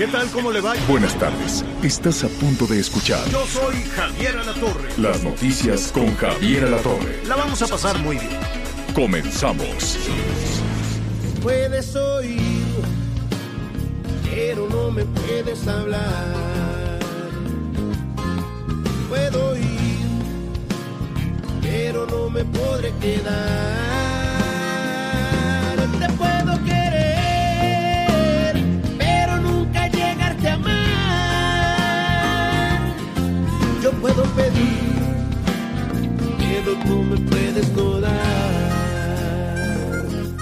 ¿Qué tal? ¿Cómo le va? Buenas tardes. Estás a punto de escuchar Yo soy Javier Alatorre. las noticias con Javier Alatorre. La vamos a pasar muy bien. Comenzamos. puedes oír, pero no me puedes hablar. Puedo ir, pero no me podré quedar.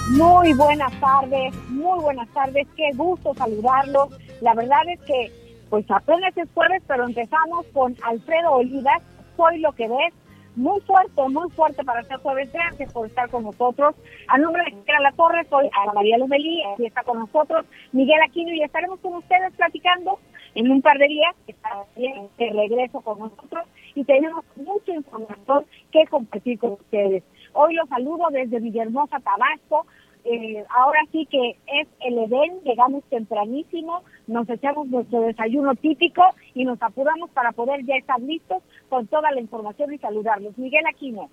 Muy buenas tardes, muy buenas tardes, qué gusto saludarlos. La verdad es que, pues apenas es jueves, pero empezamos con Alfredo Olivas, Soy lo que ves, muy fuerte, muy fuerte para ser jueves. Gracias por estar con nosotros. A nombre de Javier La Torre, soy Ana María Lomelí, aquí está con nosotros Miguel Aquino y estaremos con ustedes platicando en un par de días, bien de regreso con nosotros y tenemos mucha información que compartir con ustedes. Hoy los saludo desde Villahermosa, Tabasco. Eh, ahora sí que es el Edén, llegamos tempranísimo, nos echamos nuestro desayuno típico y nos apuramos para poder ya estar listos con toda la información y saludarlos. Miguel Aquino.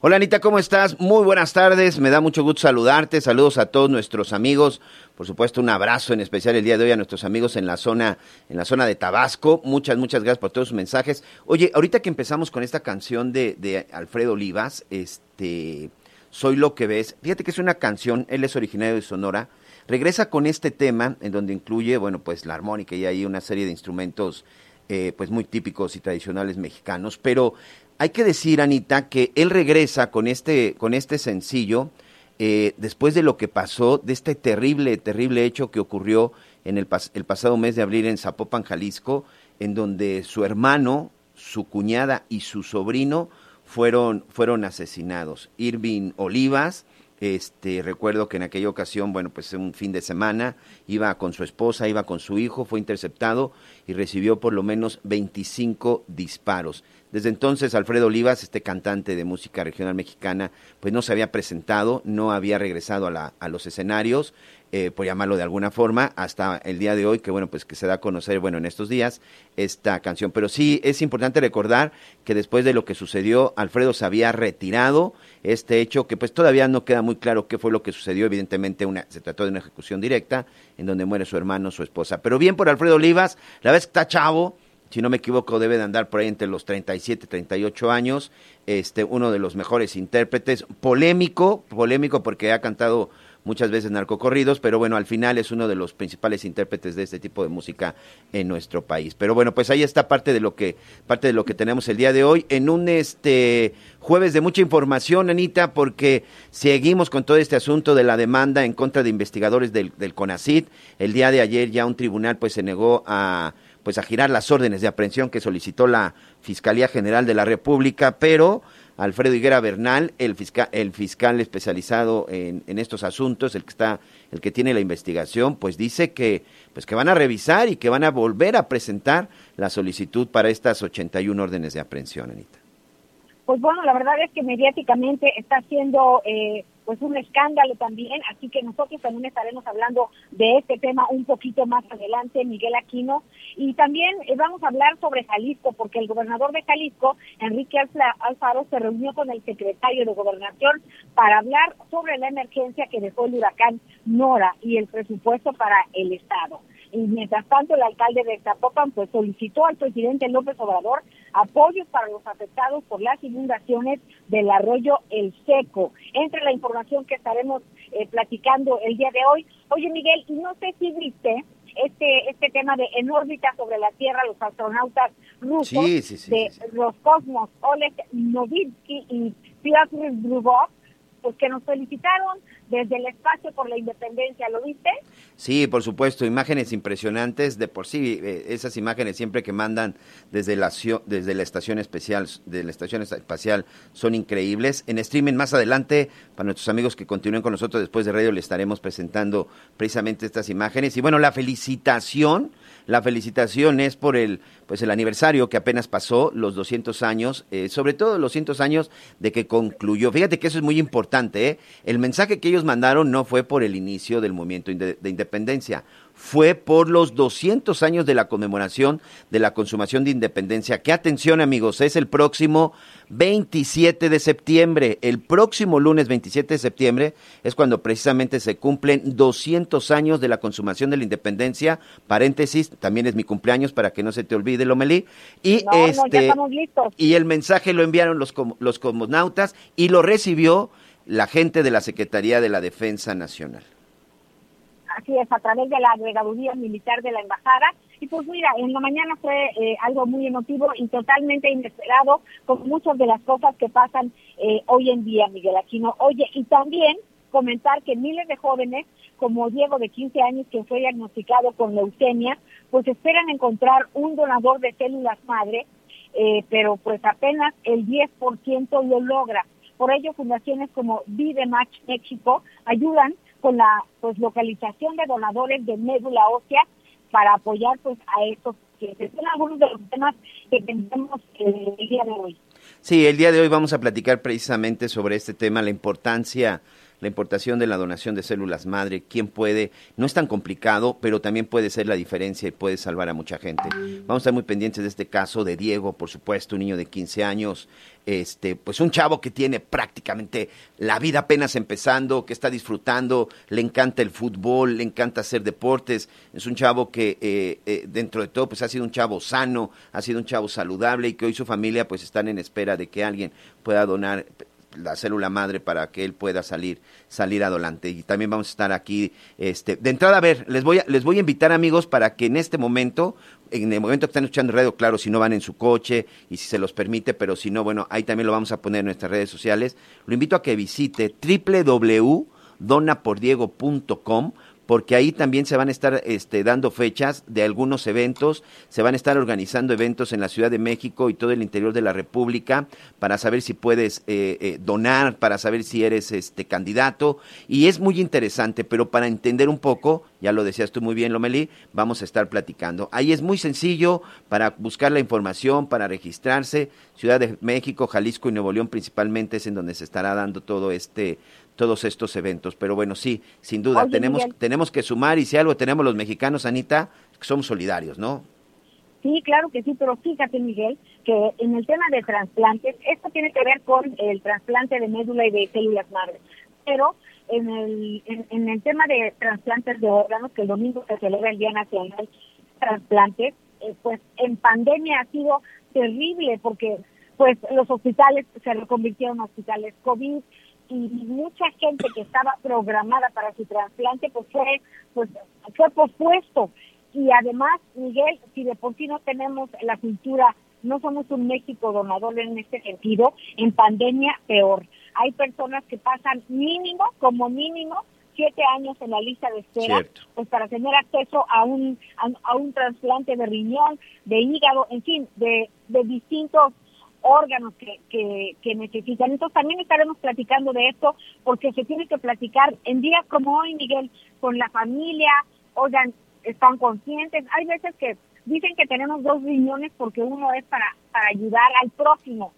Hola Anita, ¿cómo estás? Muy buenas tardes, me da mucho gusto saludarte, saludos a todos nuestros amigos, por supuesto un abrazo en especial el día de hoy a nuestros amigos en la zona, en la zona de Tabasco, muchas, muchas gracias por todos sus mensajes. Oye, ahorita que empezamos con esta canción de, de Alfredo Olivas, este, Soy lo que ves, fíjate que es una canción, él es originario de Sonora, regresa con este tema en donde incluye, bueno, pues la armónica y hay una serie de instrumentos eh, pues muy típicos y tradicionales mexicanos, pero hay que decir, Anita, que él regresa con este, con este sencillo eh, después de lo que pasó, de este terrible, terrible hecho que ocurrió en el, el pasado mes de abril en Zapopan, Jalisco, en donde su hermano, su cuñada y su sobrino fueron, fueron asesinados. Irving Olivas, este, recuerdo que en aquella ocasión, bueno, pues un fin de semana, iba con su esposa, iba con su hijo, fue interceptado y recibió por lo menos 25 disparos. Desde entonces, Alfredo Olivas, este cantante de música regional mexicana, pues no se había presentado, no había regresado a, la- a los escenarios, eh, por llamarlo de alguna forma, hasta el día de hoy, que bueno, pues que se da a conocer, bueno, en estos días, esta canción. Pero sí es importante recordar que después de lo que sucedió, Alfredo se había retirado, este hecho que pues todavía no queda muy claro qué fue lo que sucedió, evidentemente una, se trató de una ejecución directa, en donde muere su hermano, su esposa. Pero bien por Alfredo Olivas, la vez que está chavo, si no me equivoco, debe de andar por ahí entre los 37 y 38 años. Este, uno de los mejores intérpretes, polémico, polémico porque ha cantado muchas veces narcocorridos, pero bueno, al final es uno de los principales intérpretes de este tipo de música en nuestro país. Pero bueno, pues ahí está parte de lo que parte de lo que tenemos el día de hoy en un este jueves de mucha información, Anita, porque seguimos con todo este asunto de la demanda en contra de investigadores del, del CONACID. El día de ayer ya un tribunal pues se negó a pues a girar las órdenes de aprehensión que solicitó la Fiscalía General de la República, pero Alfredo Higuera Bernal, el fiscal, el fiscal especializado en, en estos asuntos, el que está, el que tiene la investigación, pues dice que, pues que van a revisar y que van a volver a presentar la solicitud para estas 81 órdenes de aprehensión, Anita. Pues bueno, la verdad es que mediáticamente está siendo eh, pues un escándalo también, así que nosotros también estaremos hablando de este tema un poquito más adelante, Miguel Aquino, y también eh, vamos a hablar sobre Jalisco, porque el gobernador de Jalisco, Enrique Alfa- Alfaro, se reunió con el secretario de Gobernación para hablar sobre la emergencia que dejó el huracán Nora y el presupuesto para el Estado. Y mientras tanto, el alcalde de Zapopan pues solicitó al presidente López Obrador apoyos para los afectados por las inundaciones del arroyo El Seco. Entre la información que estaremos eh, platicando el día de hoy. Oye, Miguel, y no sé si viste este este tema de en órbita sobre la Tierra los astronautas rusos Sí, sí, sí, de los Cosmos, Oleg Novitsky y Piotr Drubov, pues que nos felicitaron desde el espacio por la independencia, ¿lo viste? Sí, por supuesto, imágenes impresionantes de por sí, eh, esas imágenes siempre que mandan desde la, desde la estación especial, de la estación espacial, son increíbles. En streaming más adelante, para nuestros amigos que continúen con nosotros después de radio, le estaremos presentando precisamente estas imágenes. Y bueno, la felicitación la felicitación es por el, pues el aniversario que apenas pasó, los 200 años, eh, sobre todo los 200 años de que concluyó. Fíjate que eso es muy importante. ¿eh? El mensaje que ellos mandaron no fue por el inicio del movimiento de independencia, fue por los 200 años de la conmemoración de la consumación de independencia. Que atención amigos, es el próximo 27 de septiembre. El próximo lunes 27 de septiembre es cuando precisamente se cumplen 200 años de la consumación de la independencia. Paréntesis, también es mi cumpleaños para que no se te olvide, Lomelí. Y, este, y el mensaje lo enviaron los, los cosmonautas y lo recibió la gente de la Secretaría de la Defensa Nacional. Así es, a través de la agregaduría militar de la embajada. Y pues mira, en la mañana fue eh, algo muy emotivo y totalmente inesperado, con muchas de las cosas que pasan eh, hoy en día, Miguel Aquino. Oye, y también comentar que miles de jóvenes, como Diego de 15 años, que fue diagnosticado con leucemia, pues esperan encontrar un donador de células madre, eh, pero pues apenas el 10% lo logra. Por ello, fundaciones como Match México ayudan con la pues localización de donadores de médula ósea para apoyar pues a estos que son algunos de los temas que tenemos eh, el día de hoy. Sí, el día de hoy vamos a platicar precisamente sobre este tema, la importancia la importación de la donación de células madre, quién puede, no es tan complicado, pero también puede ser la diferencia y puede salvar a mucha gente. Vamos a estar muy pendientes de este caso de Diego, por supuesto, un niño de 15 años, este, pues un chavo que tiene prácticamente la vida apenas empezando, que está disfrutando, le encanta el fútbol, le encanta hacer deportes, es un chavo que eh, eh, dentro de todo pues ha sido un chavo sano, ha sido un chavo saludable y que hoy su familia pues están en espera de que alguien pueda donar la célula madre para que él pueda salir salir adelante. Y también vamos a estar aquí este de entrada a ver les voy a, les voy a invitar amigos para que en este momento en el momento que están escuchando radio claro si no van en su coche y si se los permite pero si no bueno ahí también lo vamos a poner en nuestras redes sociales. Lo invito a que visite www.donapordiego.com porque ahí también se van a estar este, dando fechas de algunos eventos, se van a estar organizando eventos en la Ciudad de México y todo el interior de la República para saber si puedes eh, eh, donar, para saber si eres este candidato. Y es muy interesante, pero para entender un poco, ya lo decías tú muy bien, Lomelí, vamos a estar platicando. Ahí es muy sencillo para buscar la información, para registrarse, Ciudad de México, Jalisco y Nuevo León principalmente es en donde se estará dando todo este todos estos eventos. Pero bueno, sí, sin duda, tenemos, tenemos que sumar y si algo tenemos los mexicanos, Anita, somos solidarios, ¿no? Sí, claro que sí, pero fíjate, Miguel, que en el tema de trasplantes, esto tiene que ver con el trasplante de médula y de células madre. Pero en el, en, el tema de trasplantes de órganos, que el domingo se celebra el Día Nacional Trasplantes, eh, pues en pandemia ha sido terrible porque pues los hospitales se reconvirtieron en hospitales COVID, y mucha gente que estaba programada para su trasplante pues fue pues fue pospuesto. Y además Miguel si de por sí no tenemos la cultura no somos un México donador en este sentido en pandemia peor hay personas que pasan mínimo como mínimo siete años en la lista de espera pues para tener acceso a un a, un trasplante de riñón de hígado en fin de de distintos órganos que, que, que, necesitan. Entonces también estaremos platicando de esto porque se tiene que platicar en días como hoy, Miguel, con la familia, oigan, están conscientes. Hay veces que dicen que tenemos dos riñones porque uno es para, para ayudar al próximo,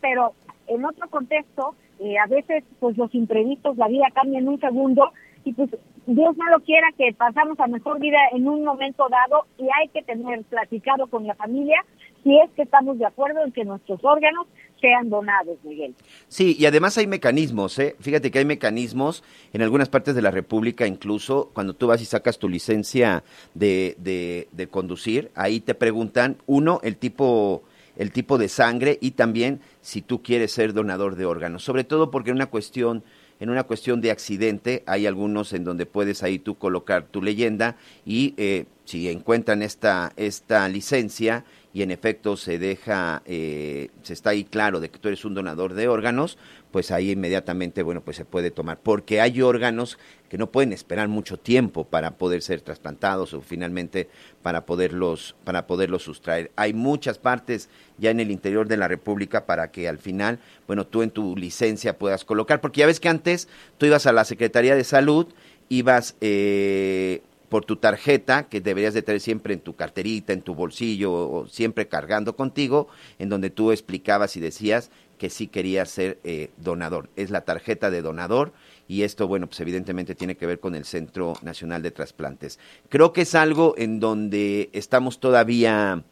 pero en otro contexto, eh, a veces pues los imprevistos, la vida cambia en un segundo y pues Dios no lo quiera que pasamos a mejor vida en un momento dado y hay que tener platicado con la familia si es que estamos de acuerdo en que nuestros órganos sean donados, Miguel. Sí, y además hay mecanismos, ¿eh? Fíjate que hay mecanismos en algunas partes de la República, incluso cuando tú vas y sacas tu licencia de, de, de conducir, ahí te preguntan, uno, el tipo el tipo de sangre y también si tú quieres ser donador de órganos, sobre todo porque en una cuestión en una cuestión de accidente hay algunos en donde puedes ahí tú colocar tu leyenda y eh, si encuentran esta, esta licencia y en efecto se deja, eh, se está ahí claro de que tú eres un donador de órganos, pues ahí inmediatamente, bueno, pues se puede tomar. Porque hay órganos que no pueden esperar mucho tiempo para poder ser trasplantados o finalmente para poderlos, para poderlos sustraer. Hay muchas partes ya en el interior de la República para que al final, bueno, tú en tu licencia puedas colocar, porque ya ves que antes tú ibas a la Secretaría de Salud, ibas... Eh, por tu tarjeta, que deberías de tener siempre en tu carterita, en tu bolsillo, o siempre cargando contigo, en donde tú explicabas y decías que sí querías ser eh, donador. Es la tarjeta de donador y esto, bueno, pues evidentemente tiene que ver con el Centro Nacional de Trasplantes. Creo que es algo en donde estamos todavía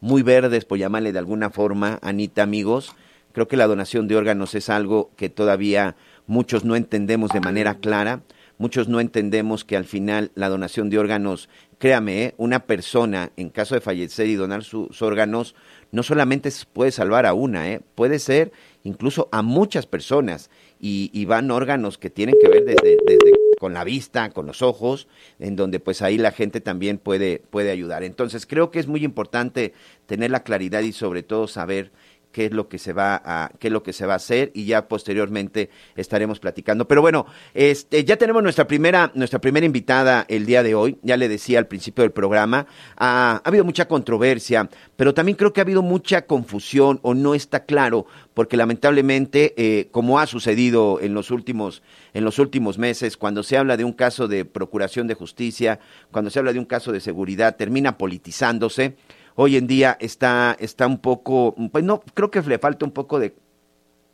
muy verdes, por llamarle de alguna forma, Anita, amigos. Creo que la donación de órganos es algo que todavía muchos no entendemos de manera clara muchos no entendemos que al final la donación de órganos, créame, ¿eh? una persona en caso de fallecer y donar sus órganos, no solamente puede salvar a una, ¿eh? puede ser incluso a muchas personas y, van órganos que tienen que ver desde, desde con la vista, con los ojos, en donde pues ahí la gente también puede, puede ayudar. Entonces creo que es muy importante tener la claridad y sobre todo saber qué es lo que se va a qué es lo que se va a hacer y ya posteriormente estaremos platicando. Pero bueno, este ya tenemos nuestra primera nuestra primera invitada el día de hoy. Ya le decía al principio del programa, ha, habido mucha controversia, pero también creo que ha habido mucha confusión o no está claro porque lamentablemente eh, como ha sucedido en los últimos en los últimos meses cuando se habla de un caso de procuración de justicia, cuando se habla de un caso de seguridad termina politizándose hoy en día está, está un poco, pues no, creo que le falta un poco de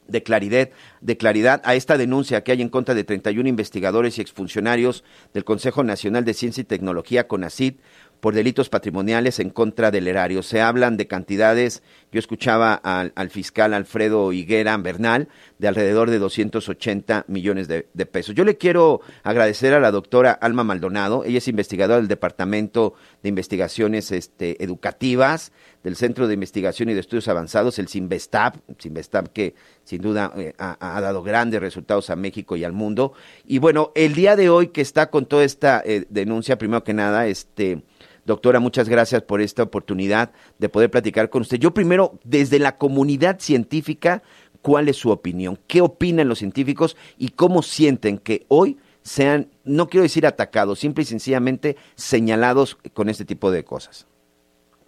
de claridad, de claridad a esta denuncia que hay en contra de 31 investigadores y exfuncionarios del Consejo Nacional de Ciencia y Tecnología, CONACIT, por delitos patrimoniales en contra del erario. Se hablan de cantidades, yo escuchaba al, fiscal Alfredo Higuera Bernal, de alrededor de 280 millones de, pesos. Yo le quiero agradecer a la doctora Alma Maldonado, ella es investigadora del Departamento de Investigaciones este, Educativas del Centro de Investigación y de Estudios Avanzados, el CINVESTAB, CINVESTAB que sin duda eh, ha, dado grandes resultados a México y al mundo. Y bueno, el día de hoy que está con toda esta eh, denuncia, primero que nada, este Doctora, muchas gracias por esta oportunidad de poder platicar con usted. Yo primero, desde la comunidad científica, ¿cuál es su opinión? ¿Qué opinan los científicos y cómo sienten que hoy sean, no quiero decir atacados, simple y sencillamente señalados con este tipo de cosas?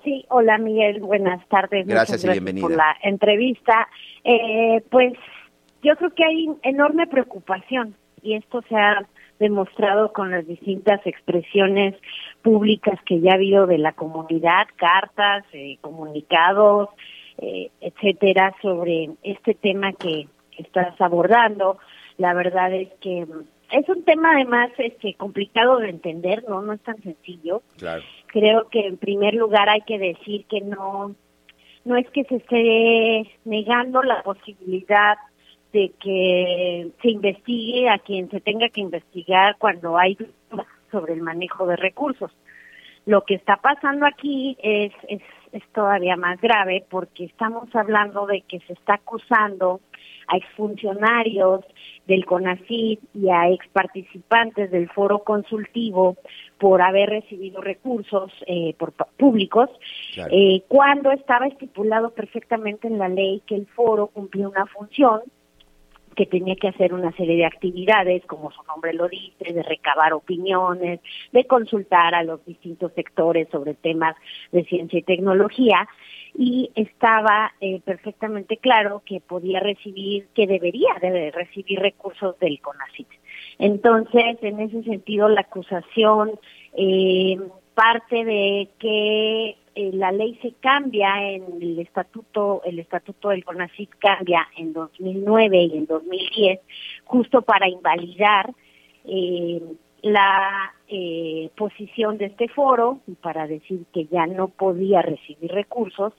Sí, hola Miguel, buenas tardes. Gracias, y bienvenida. por la entrevista. Eh, pues yo creo que hay enorme preocupación y esto se ha demostrado con las distintas expresiones públicas que ya ha habido de la comunidad, cartas, eh, comunicados, eh, etcétera, sobre este tema que, estás abordando. La verdad es que es un tema además este complicado de entender, no no es tan sencillo. Claro. Creo que en primer lugar hay que decir que no no es que se esté negando la posibilidad de que se investigue a quien se tenga que investigar cuando hay dudas sobre el manejo de recursos. Lo que está pasando aquí es, es, es todavía más grave porque estamos hablando de que se está acusando a exfuncionarios del CONACYT y a exparticipantes del foro consultivo por haber recibido recursos eh, por, públicos, eh, cuando estaba estipulado perfectamente en la ley que el foro cumplía una función que tenía que hacer una serie de actividades, como su nombre lo dice, de recabar opiniones, de consultar a los distintos sectores sobre temas de ciencia y tecnología, y estaba eh, perfectamente claro que podía recibir, que debería de recibir recursos del CONACYT. Entonces, en ese sentido, la acusación eh, parte de que eh, la ley se cambia en el estatuto, el estatuto del CONACYT cambia en 2009 y en 2010, justo para invalidar eh, la eh, posición de este foro y para decir que ya no podía recibir recursos,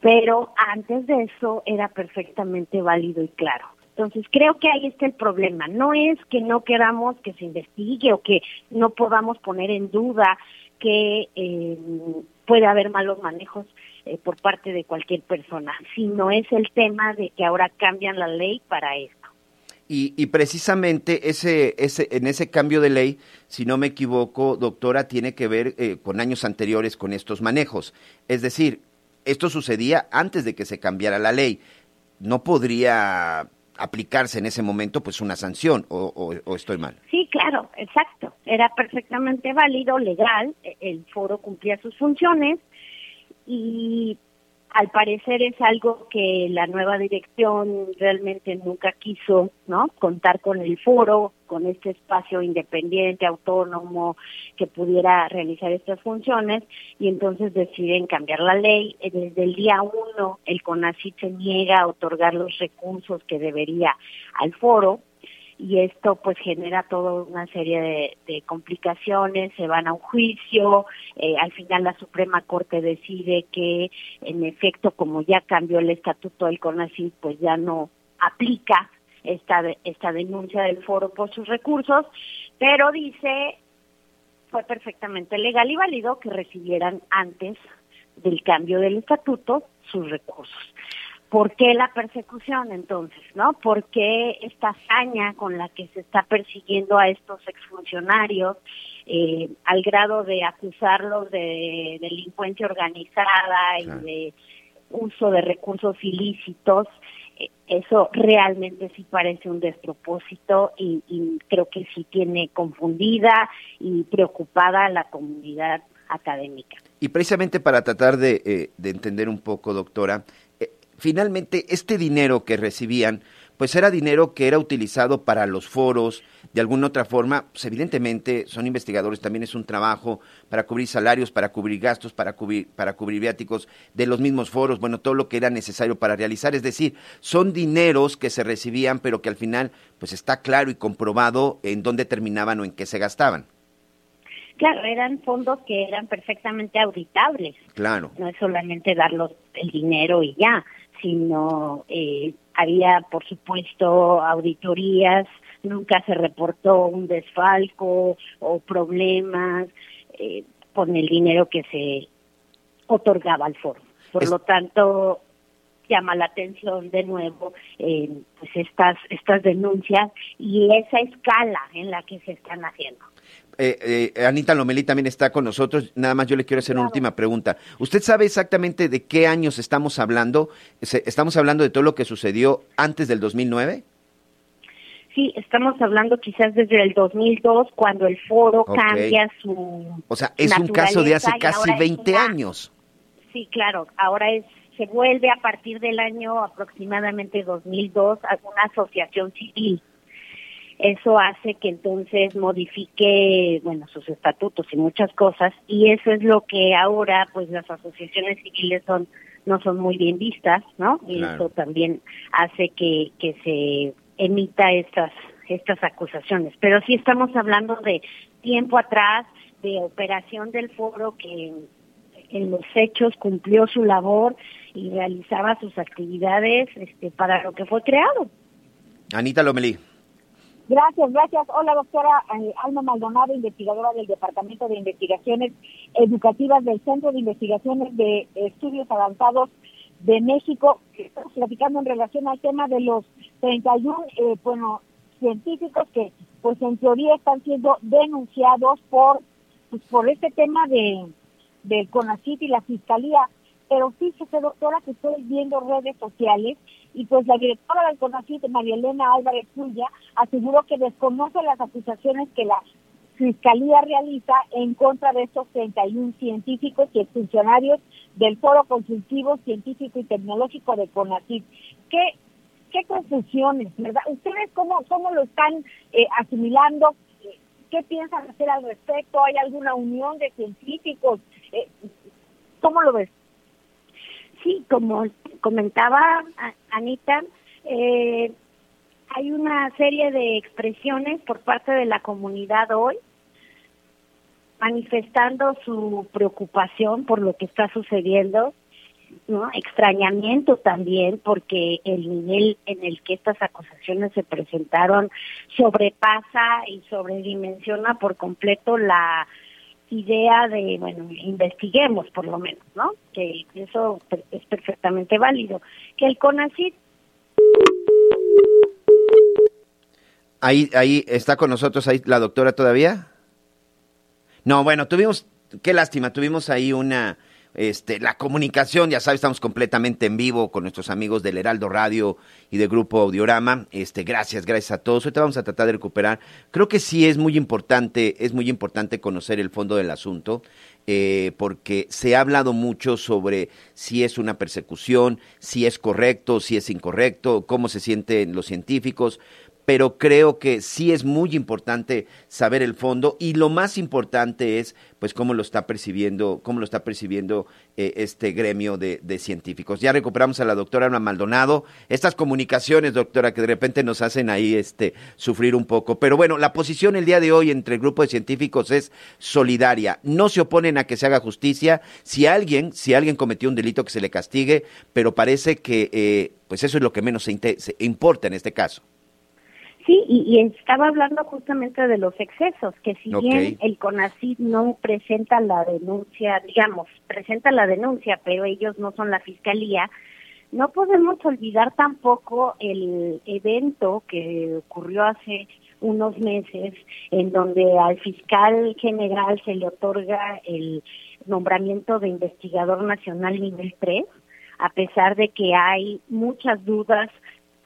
pero antes de eso era perfectamente válido y claro. Entonces creo que ahí está el problema. No es que no queramos que se investigue o que no podamos poner en duda que eh, puede haber malos manejos eh, por parte de cualquier persona, sino es el tema de que ahora cambian la ley para esto. Y, precisamente ese, ese, en ese cambio de ley, si no me equivoco, doctora, tiene que ver eh, con años anteriores con estos manejos. Es decir, esto sucedía antes de que se cambiara la ley. No podría aplicarse en ese momento pues una sanción o, o, estoy mal. Sí, claro, exacto. Era perfectamente válido, legal, e- el foro cumplía sus funciones y al parecer es algo que la nueva dirección realmente nunca quiso, ¿no? Contar con el foro, con este espacio independiente, autónomo, que pudiera realizar estas funciones, y entonces deciden cambiar la ley. Desde el día uno, el CONACYT se niega a otorgar los recursos que debería al foro, y esto pues genera toda una serie de, de complicaciones, se van a un juicio, eh, al final la Suprema Corte decide que en efecto como ya cambió el estatuto del CONACYT pues ya no aplica esta, esta denuncia del foro por sus recursos, pero dice fue perfectamente legal y válido que recibieran antes del cambio del estatuto sus recursos. ¿Por qué la persecución entonces, no? ¿Por qué esta hazaña con la que se está persiguiendo a estos exfuncionarios eh, al grado de acusarlos de delincuencia organizada y de uso de recursos ilícitos? Eh, Eso realmente sí parece un despropósito y, y creo que sí tiene confundida y preocupada a la comunidad académica. Y precisamente para tratar de, eh, de entender un poco, doctora, finalmente este dinero que recibían, pues era dinero que era utilizado para los foros, de alguna otra forma, pues evidentemente son investigadores, también es un trabajo para cubrir salarios, para cubrir gastos, para cubrir, para cubrir viáticos de los mismos foros, bueno, todo lo que era necesario para realizar, es decir, son dineros que se recibían, pero que al final, pues está claro y comprobado en dónde terminaban o en qué se gastaban. Claro, eran fondos que eran perfectamente auditables. Claro. No es solamente darlos el dinero y ya, sino eh, había, por supuesto, auditorías, nunca se reportó un desfalco o problemas eh, con el dinero que se otorgaba al foro. Por Es- lo tanto, llama la atención de nuevo eh, pues estas estas denuncias y esa escala en la que se están haciendo. Eh, eh, Anita Lomelí también está con nosotros. Nada más yo le quiero hacer una última pregunta. ¿Usted sabe exactamente de qué años estamos hablando? ¿Estamos hablando de todo lo que sucedió antes del 2009? Sí, estamos hablando quizás desde el 2002, cuando el foro cambia su. O sea, es un caso de hace casi ahora es 20 una- años. Sí, claro. Ahora es se vuelve a partir del año aproximadamente 2002 a una asociación civil. Eso hace que entonces modifique, bueno, sus estatutos y muchas cosas, y eso es lo que ahora, pues, las asociaciones civiles son no son muy bien vistas, ¿no? Y Claro. eso también hace que que se emita estas estas acusaciones. Pero sí estamos hablando de tiempo atrás, de operación del foro que en los hechos cumplió su labor y realizaba sus actividades este, para lo que fue creado. Anita Lomelí. Gracias, gracias. Hola, doctora eh, Alma Maldonado, investigadora del Departamento de Investigaciones Educativas del Centro de Investigaciones de Estudios Avanzados de México. Estamos platicando en relación al tema de los 31, eh, bueno, científicos que, pues en teoría están siendo denunciados por, pues, por este tema de del CONACYT y la Fiscalía. Pero fíjese, doctora, que estoy viendo redes sociales y pues la directora del CONACYT, María Elena Álvarez Puya, aseguró que desconoce las acusaciones que la Fiscalía realiza en contra de estos 31 científicos y funcionarios del Foro Consultivo Científico y Tecnológico de CONACYT. ¿Qué, qué confusiones, verdad? ¿Ustedes cómo, cómo lo están eh, asimilando? ¿Qué piensan hacer al respecto? ¿Hay alguna unión de científicos? Eh, ¿Cómo lo ves? Sí, como comentaba Anita, eh, hay una serie de expresiones por parte de la comunidad hoy manifestando su preocupación por lo que está sucediendo, ¿no? extrañamiento también porque el nivel en el que estas acusaciones se presentaron sobrepasa y sobredimensiona por completo la idea de, bueno, investiguemos por lo menos, ¿no? Que eso es perfectamente válido. Que el CONACYT Ahí, ahí está con nosotros ahí la doctora todavía. No, bueno, tuvimos, qué lástima, tuvimos ahí una, este, la comunicación, ya sabes, estamos completamente en vivo con nuestros amigos del Heraldo Radio y del Grupo Audiorama. Este, gracias, gracias a todos. Te vamos a tratar de recuperar. Creo que sí es muy importante, es muy importante conocer el fondo del asunto, eh, porque se ha hablado mucho sobre si es una persecución, si es correcto, si es incorrecto, cómo se sienten los científicos pero creo que sí es muy importante saber el fondo y lo más importante es pues cómo lo está percibiendo, cómo lo está percibiendo eh, este gremio de, científicos. Ya recuperamos a la doctora Ana Maldonado. Estas comunicaciones, doctora, que de repente nos hacen ahí este sufrir un poco. Pero bueno, la posición el día de hoy entre el grupo de científicos es solidaria. No se oponen a que se haga justicia. Si alguien, si alguien cometió un delito que se le castigue, pero parece que eh, pues eso es lo que menos se importa en este caso. Sí, y, y, estaba hablando justamente de los excesos, que si okay. bien el CONACYT no presenta la denuncia, digamos, presenta la denuncia, pero ellos no son la fiscalía, no podemos olvidar tampoco el evento que ocurrió hace unos meses en donde al fiscal general se le otorga el nombramiento de investigador nacional nivel 3, a pesar de que hay muchas dudas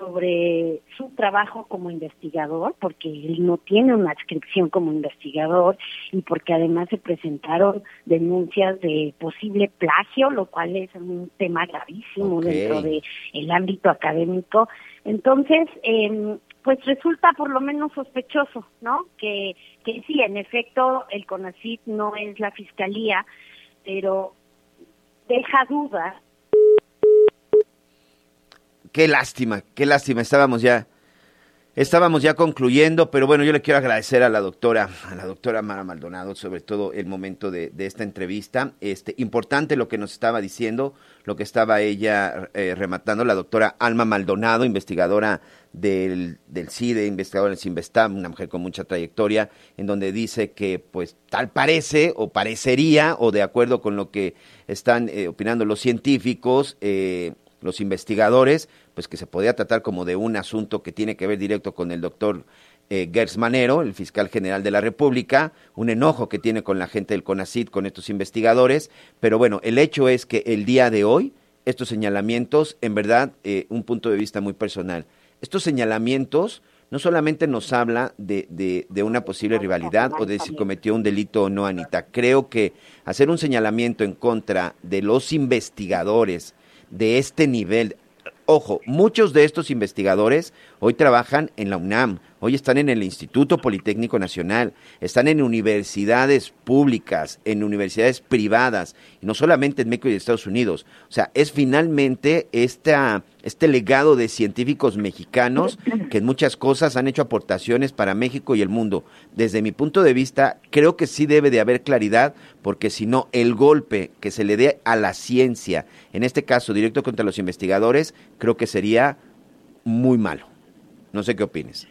sobre su trabajo como investigador, porque él no tiene una adscripción como investigador y porque además se presentaron denuncias de posible plagio, lo cual es un tema gravísimo okay. dentro del el ámbito académico. Entonces, eh, pues resulta por lo menos sospechoso, ¿no? Que, que sí, en efecto, el CONACYT no es la fiscalía, pero deja dudas qué lástima, qué lástima. Estábamos ya, estábamos ya concluyendo, pero bueno, yo le quiero agradecer a la doctora, a la doctora Mara Maldonado, sobre todo el momento de, esta entrevista. Este, importante lo que nos estaba diciendo, lo que estaba ella eh, rematando, la doctora Alma Maldonado, investigadora del, del CIDE, investigadora del CINVESTAM, una mujer con mucha trayectoria, en donde dice que pues tal parece o parecería, o de acuerdo con lo que están eh, opinando los científicos, eh, los investigadores, pues que se podía tratar como de un asunto que tiene que ver directo con el doctor eh, Manero, el fiscal general de la República, un enojo que tiene con la gente del CONACID, con estos investigadores, pero bueno, el hecho es que el día de hoy, estos señalamientos, en verdad, eh, un punto de vista muy personal, estos señalamientos no solamente nos habla de, de, una posible rivalidad o de si cometió un delito o no, Anita. Creo que hacer un señalamiento en contra de los investigadores de este nivel, Ojo, muchos de estos investigadores hoy trabajan en la UNAM, hoy están en el Instituto Politécnico Nacional, están en universidades públicas, en universidades privadas, y no solamente en México y Estados Unidos. O sea, es finalmente esta, este legado de científicos mexicanos que en muchas cosas han hecho aportaciones para México y el mundo. Desde mi punto de vista, creo que sí debe de haber claridad, porque si no, el golpe que se le dé a la ciencia, en este caso directo contra los investigadores, creo que sería muy malo. No sé qué opines.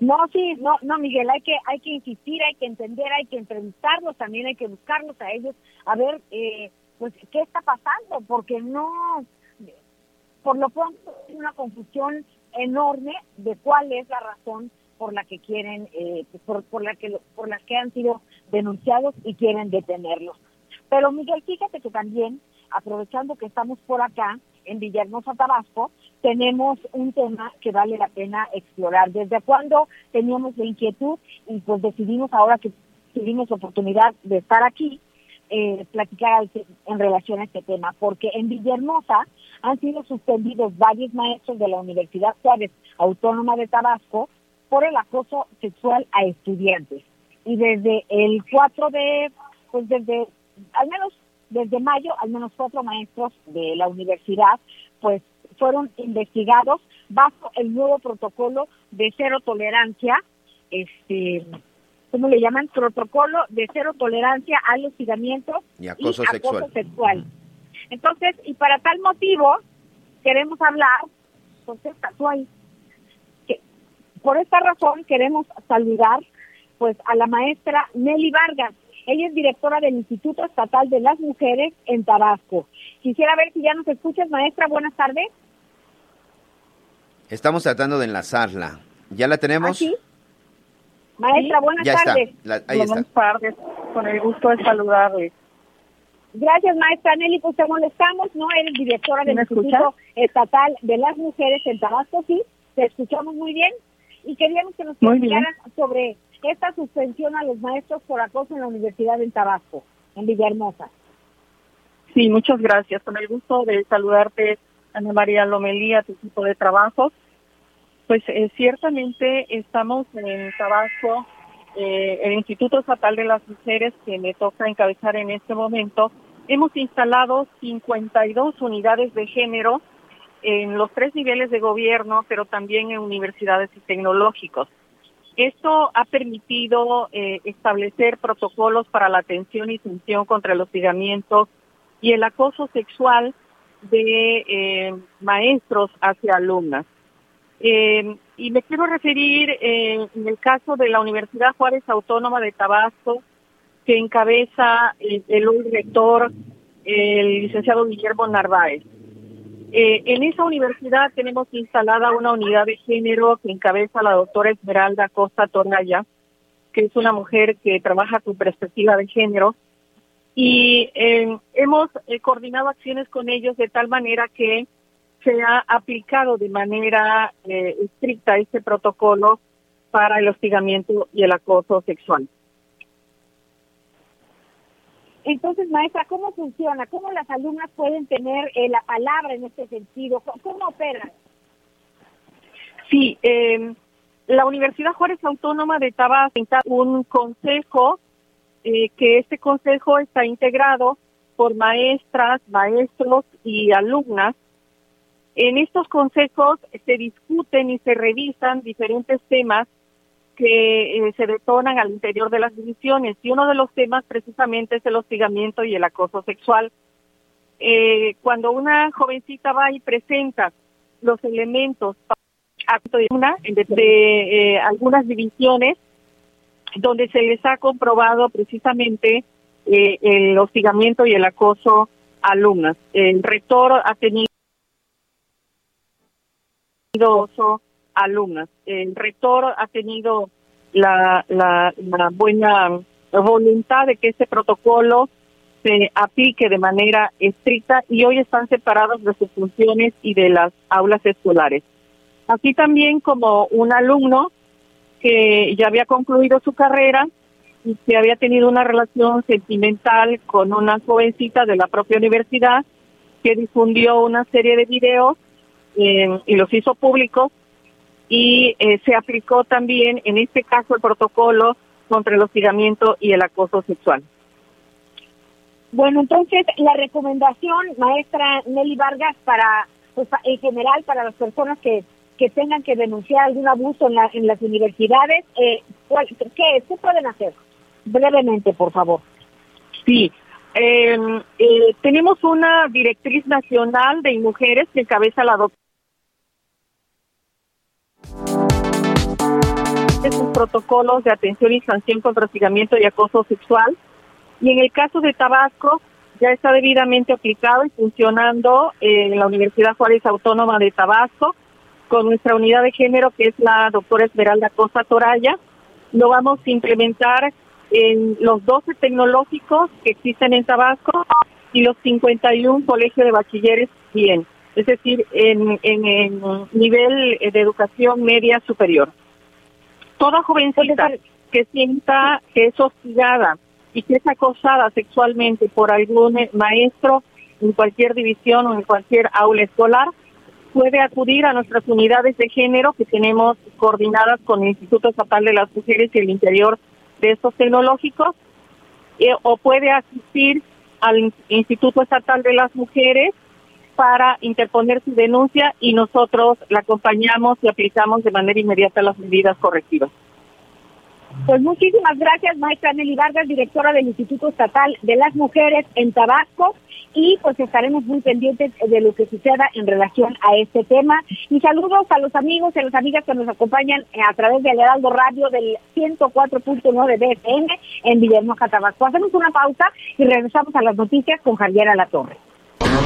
No, sí, no, no, Miguel, hay que, hay que insistir, hay que entender, hay que entrevistarlos, también hay que buscarlos a ellos, a ver, eh, pues, qué está pasando, porque no, por lo pronto, es una confusión enorme de cuál es la razón por la que quieren, eh, por, por la que, por las que han sido denunciados y quieren detenerlos. Pero Miguel, fíjate que también, aprovechando que estamos por acá, en Villahermosa, Tabasco, tenemos un tema que vale la pena explorar. ¿Desde cuándo teníamos la inquietud y pues decidimos ahora que tuvimos oportunidad de estar aquí, eh, platicar en relación a este tema? Porque en Villahermosa han sido suspendidos varios maestros de la Universidad Juárez Autónoma de Tabasco por el acoso sexual a estudiantes. Y desde el 4 de, pues desde, al menos desde mayo, al menos cuatro maestros de la universidad, pues fueron investigados bajo el nuevo protocolo de cero tolerancia, este, ¿cómo le llaman? Protocolo de cero tolerancia al hostigamiento y acoso, y sexual. acoso sexual. Entonces, y para tal motivo, queremos hablar, pues tú ahí, que por esta razón queremos saludar pues a la maestra Nelly Vargas, ella es directora del Instituto Estatal de las Mujeres en Tabasco. Quisiera ver si ya nos escuchas, maestra. Buenas tardes. Estamos tratando de enlazarla. ¿Ya la tenemos? ¿Ah, sí? Maestra, buenas Ya está, tardes. la- ahí está. Buenas tardes, con el gusto de saludarles. Gracias, maestra Nelly, pues te molestamos, ¿no? Eres directora del ¿Me Instituto escuchas? Estatal de las Mujeres en Tabasco, sí, te escuchamos muy bien. Y queríamos que nos platicaras sobre esta suspensión a los maestros por acoso en la Universidad en Tabasco, en Villahermosa. Sí, muchas gracias. Con el gusto de saludarte, Ana María Lomelí, a tu equipo de trabajo. Pues eh, ciertamente estamos en Tabasco, eh, el Instituto Estatal de las Mujeres, que me toca encabezar en este momento. Hemos instalado 52 unidades de género en los tres niveles de gobierno, pero también en universidades y tecnológicos. Esto ha permitido eh, establecer protocolos para la atención y sanción contra el hostigamiento y el acoso sexual de eh, maestros hacia alumnas. Eh, y me quiero referir en el caso de la Universidad Juárez Autónoma de Tabasco, que encabeza el hoy rector, el licenciado Guillermo Narváez. Eh, en esa universidad tenemos instalada una unidad de género que encabeza la doctora Esmeralda Costa Tornaya, que es una mujer que trabaja con perspectiva de género. Y eh, hemos eh, coordinado acciones con ellos de tal manera que se ha aplicado de manera eh, estricta este protocolo para el hostigamiento y el acoso sexual. Entonces, maestra, ¿cómo funciona? ¿Cómo las alumnas pueden tener eh, la palabra en este sentido? ¿Cómo, operan? Sí, eh, la Universidad Juárez Autónoma de Tabasco un consejo, eh, que este consejo está integrado por maestras, maestros y alumnas. En estos consejos se discuten y se revisan diferentes temas que eh, se detonan al interior de las divisiones y uno de los temas precisamente es el hostigamiento y el acoso sexual. Eh, cuando una jovencita va y presenta los elementos de una de, eh, algunas divisiones donde se les ha comprobado precisamente eh, el hostigamiento y el acoso a alumnas. El rector ha tenido alumnas. El rector ha tenido la, la, buena voluntad de que este protocolo se aplique de manera estricta y hoy están separados de sus funciones y de las aulas escolares. Así también como un alumno que ya había concluido su carrera y que había tenido una relación sentimental con una jovencita de la propia universidad que difundió una serie de videos eh, y los hizo públicos y eh, se aplicó también en este caso el protocolo contra el hostigamiento y el acoso sexual. Bueno, entonces la recomendación, maestra Nelly Vargas, para pues, en general para las personas que, que tengan que denunciar algún abuso en, la, en las universidades, eh, ¿cuál, ¿qué pueden hacer? Brevemente, por favor. Sí, eh, eh, tenemos una directriz nacional de mujeres que encabeza la doctora. Estos protocolos de atención y sanción contra hostigamiento y acoso sexual. Y en el caso de Tabasco, ya está debidamente aplicado y funcionando eh, en la Universidad Juárez Autónoma de Tabasco con nuestra unidad de género que es la doctora Esmeralda Costa Toraya. Lo vamos a implementar en los 12 tecnológicos que existen en Tabasco y los 51 colegios de bachilleres bien, es decir, en, en, en nivel de educación media superior. Toda jovencita que sienta que es hostigada y que es acosada sexualmente por algún maestro en cualquier división o en cualquier aula escolar, puede acudir a nuestras unidades de género que tenemos coordinadas con el Instituto Estatal de las Mujeres y el interior de estos tecnológicos, eh, o puede asistir al Instituto Estatal de las Mujeres para interponer su denuncia y nosotros la acompañamos y aplicamos de manera inmediata las medidas correctivas. Pues muchísimas gracias, maestra Nelly Vargas, directora del Instituto Estatal de las Mujeres en Tabasco. Y pues estaremos muy pendientes de lo que suceda en relación a este tema. Y saludos a los amigos y a las amigas que nos acompañan a través de Heraldo Radio del 104.9 BFM en Villahermosa, Tabasco. Hacemos una pausa y regresamos a las noticias con Javier Alatorre.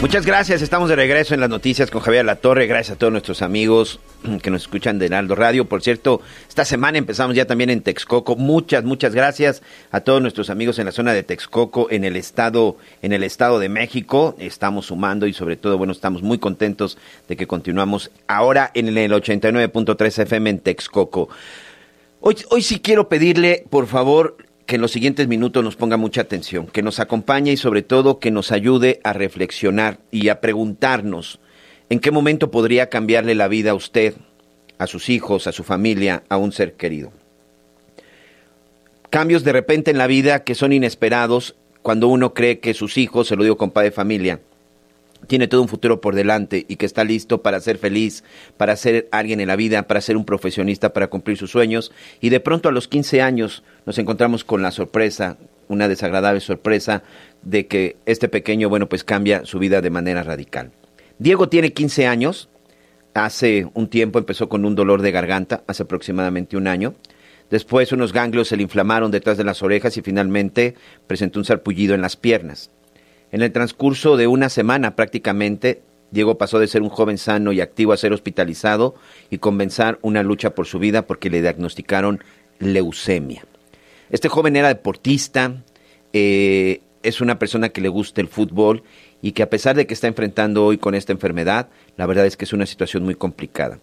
Muchas gracias, estamos de regreso en las noticias con Javier Latorre, gracias a todos nuestros amigos que nos escuchan de Heraldo Radio. Por cierto, esta semana empezamos ya también en Texcoco. Muchas, muchas gracias a todos nuestros amigos en la zona de Texcoco, en el estado, en el estado de México. Estamos sumando y sobre todo, bueno, estamos muy contentos de que continuamos ahora en el 89.3 FM en Texcoco. Hoy, hoy sí quiero pedirle, por favor, que en los siguientes minutos nos ponga mucha atención, que nos acompañe y sobre todo que nos ayude a reflexionar y a preguntarnos en qué momento podría cambiarle la vida a usted, a sus hijos, a su familia, a un ser querido. Cambios de repente en la vida que son inesperados cuando uno cree que sus hijos, se lo digo con padre de familia, tiene todo un futuro por delante y que está listo para ser feliz, para ser alguien en la vida, para ser un profesionista, para cumplir sus sueños. Y de pronto a los 15 años nos encontramos con la sorpresa, una desagradable sorpresa de que este pequeño, bueno, pues cambia su vida de manera radical. Diego tiene 15 años, hace un tiempo empezó con un dolor de garganta, hace aproximadamente un año. Después unos ganglios se le inflamaron detrás de las orejas y finalmente presentó un sarpullido en las piernas. En el transcurso de una semana prácticamente, Diego pasó de ser un joven sano y activo a ser hospitalizado y comenzar una lucha por su vida porque le diagnosticaron leucemia. Este joven era deportista, eh, es una persona que le gusta el fútbol y que a pesar de que está enfrentando hoy con esta enfermedad, la verdad es que es una situación muy complicada.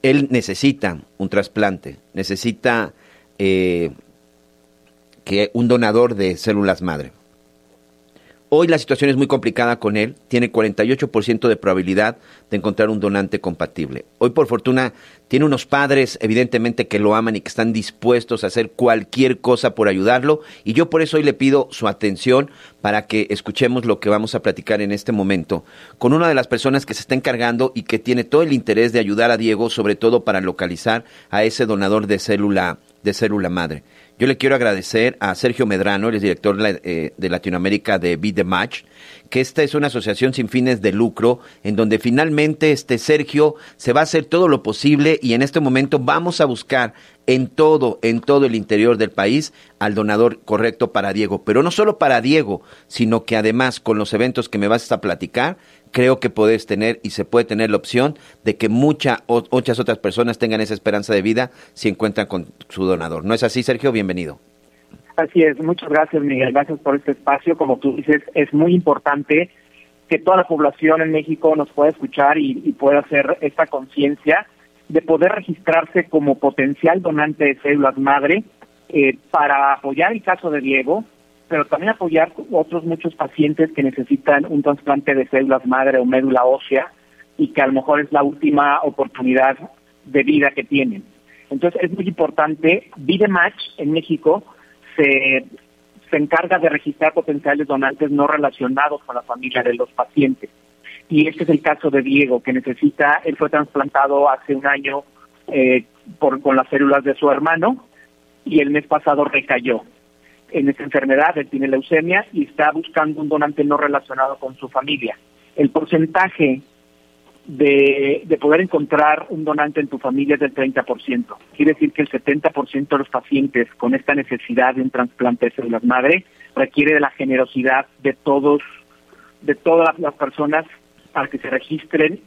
Él necesita un trasplante, necesita eh, que un donador de células madre. Hoy la situación es muy complicada con él, tiene 48% de probabilidad de encontrar un donante compatible. Hoy por fortuna tiene unos padres evidentemente que lo aman y que están dispuestos a hacer cualquier cosa por ayudarlo y yo por eso hoy le pido su atención para que escuchemos lo que vamos a platicar en este momento con una de las personas que se está encargando y que tiene todo el interés de ayudar a Diego, sobre todo para localizar a ese donador de célula de célula madre. Yo le quiero agradecer a Sergio Medrano, el director eh, de Latinoamérica de Be the Match, que esta es una asociación sin fines de lucro, en donde finalmente este Sergio se va a hacer todo lo posible y en este momento vamos a buscar en todo, en todo el interior del país al donador correcto para Diego. Pero no solo para Diego, sino que además con los eventos que me vas a platicar, creo que puedes tener y se puede tener la opción de que muchas otras personas tengan esa esperanza de vida si encuentran con su donador. ¿No es así, Sergio? Bienvenido. Así es, muchas gracias Miguel, gracias por este espacio. Como tú dices, es muy importante que toda la población en México nos pueda escuchar y, pueda hacer esta conciencia de poder registrarse como potencial donante de células madre eh, para apoyar el caso de Diego, pero también apoyar otros muchos pacientes que necesitan un trasplante de células madre o médula ósea y que a lo mejor es la última oportunidad de vida que tienen. Entonces es muy importante, Vidematch en México se, se encarga de registrar potenciales donantes no relacionados con la familia de los pacientes. Y este es el caso de Diego, que necesita, él fue trasplantado hace un año eh, por, con las células de su hermano y el mes pasado recayó en esta enfermedad, él tiene leucemia y está buscando un donante no relacionado con su familia. El porcentaje de, de poder encontrar un donante en tu familia es del 30%. Quiere decir que el 70% de los pacientes con esta necesidad de un trasplante de células madre requiere de la generosidad de todos, de todas las personas para que se registren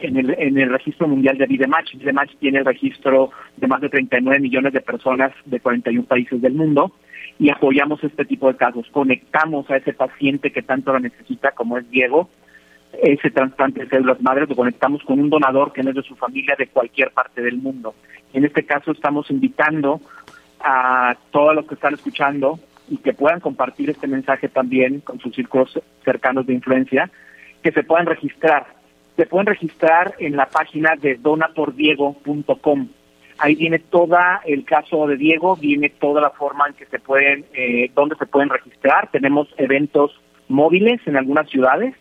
en el, en el registro mundial de Vidematch. Vidematch tiene el registro de más de 39 millones de personas de 41 países del mundo y apoyamos este tipo de casos. Conectamos a ese paciente que tanto lo necesita, como es Diego, ese trasplante de células madres, lo conectamos con un donador que no es de su familia de cualquier parte del mundo. En este caso estamos invitando a todos los que están escuchando y que puedan compartir este mensaje también con sus círculos cercanos de influencia, que se puedan registrar. Se pueden registrar en la página de donapordiego.com. Ahí viene todo el caso de Diego, viene toda la forma en que se pueden, eh, dónde se pueden registrar. Tenemos eventos móviles en algunas ciudades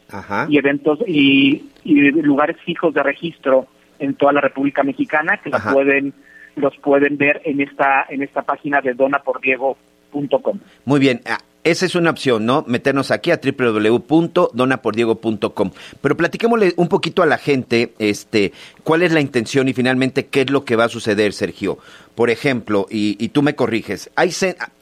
y eventos y, lugares fijos de registro en toda la República Mexicana que los pueden los pueden ver en esta en esta página de donapordiego.com. Muy bien, esa es una opción, ¿no? Meternos aquí a www.donapordiego.com. Pero platiquémosle un poquito a la gente, este, cuál es la intención y finalmente qué es lo que va a suceder, Sergio. Por ejemplo, y, tú me corriges, hay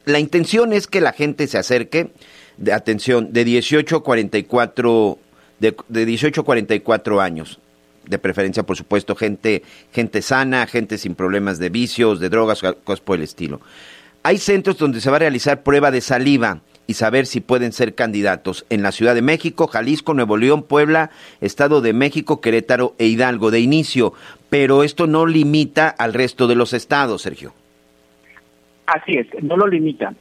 La intención es que la gente se acerque, de, atención, de 18 a 44, de, de 18 a 44 años de preferencia, por supuesto, gente, gente sana, gente sin problemas de vicios, de drogas, cosas por el estilo. Hay centros donde se va a realizar prueba de saliva y saber si pueden ser candidatos en la Ciudad de México, Jalisco, Nuevo León, Puebla, Estado de México, Querétaro e Hidalgo de inicio. Pero esto no limita al resto de los estados, Sergio. Así es, no lo limita.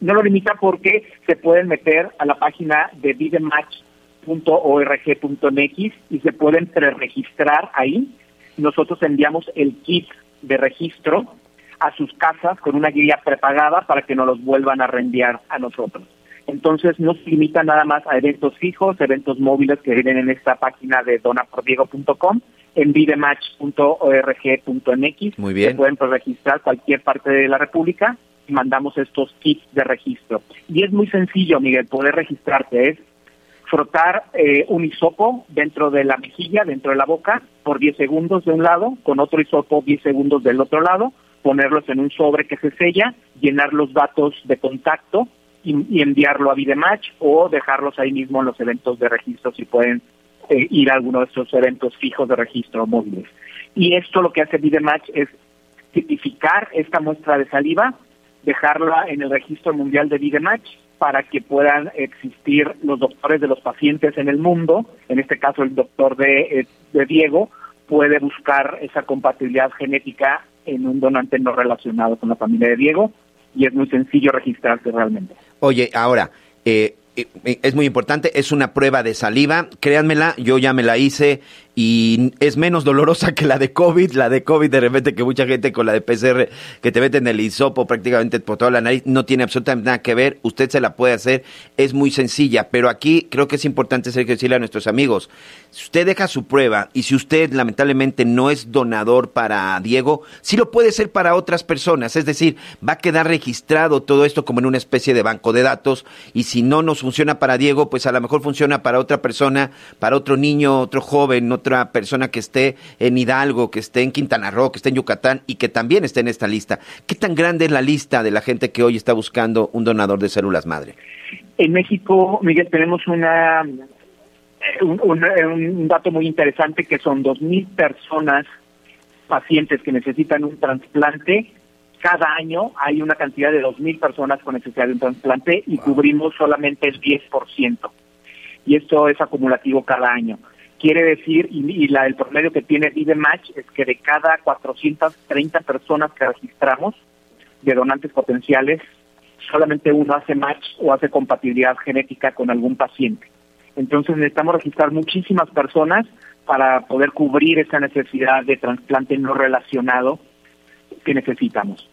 No lo limita porque se pueden meter a la página de vidematch.org.mx y se pueden preregistrar ahí. Nosotros enviamos el kit de registro a sus casas con una guía prepagada para que no los vuelvan a reenviar a nosotros. Entonces no se limita nada más a eventos fijos, eventos móviles que vienen en esta página de donapordiego.com, en vidematch.org.mx. Muy bien. Se pueden registrar cualquier parte de la República y mandamos estos kits de registro. Y es muy sencillo, Miguel, poder registrarte. Es frotar eh, un hisopo dentro de la mejilla, dentro de la boca, por 10 segundos de un lado, con otro hisopo 10 segundos del otro lado, ponerlos en un sobre que se sella, llenar los datos de contacto y, enviarlo a Vidematch o dejarlos ahí mismo en los eventos de registro si pueden eh, ir a alguno de estos eventos fijos de registro móviles. Y esto lo que hace Vidematch es tipificar esta muestra de saliva, dejarla en el registro mundial de Vidematch para que puedan existir los doctores de los pacientes en el mundo, en este caso el doctor de, eh, de Diego, puede buscar esa compatibilidad genética en un donante no relacionado con la familia de Diego y es muy sencillo registrarse realmente. Oye, ahora, eh, eh, es muy importante, es una prueba de saliva, créanmela, yo ya me la hice y es menos dolorosa que la de COVID, la de COVID de repente que mucha gente con la de PCR que te meten el hisopo prácticamente por toda la nariz, no tiene absolutamente nada que ver, usted se la puede hacer, es muy sencilla, pero aquí creo que es importante ser que decirle a nuestros amigos, si usted deja su prueba y si usted lamentablemente no es donador para Diego, sí lo puede ser para otras personas, es decir, va a quedar registrado todo esto como en una especie de banco de datos y si no nos funciona para Diego, pues a lo mejor funciona para otra persona, para otro niño, otro joven, otra persona que esté en Hidalgo, que esté en Quintana Roo, que esté en Yucatán y que también esté en esta lista. ¿Qué tan grande es la lista de la gente que hoy está buscando un donador de células madre? En México, Miguel, tenemos una un, un, dato muy interesante que son 2.000 personas pacientes que necesitan un trasplante. Cada año hay una cantidad de 2.000 personas con necesidad de un trasplante y cubrimos solamente el 10%. Y esto es acumulativo cada año. Quiere decir, y, la, el promedio que tiene Match es que de cada 430 personas que registramos de donantes potenciales, solamente uno hace match o hace compatibilidad genética con algún paciente. Entonces necesitamos registrar muchísimas personas para poder cubrir esa necesidad de trasplante no relacionado que necesitamos.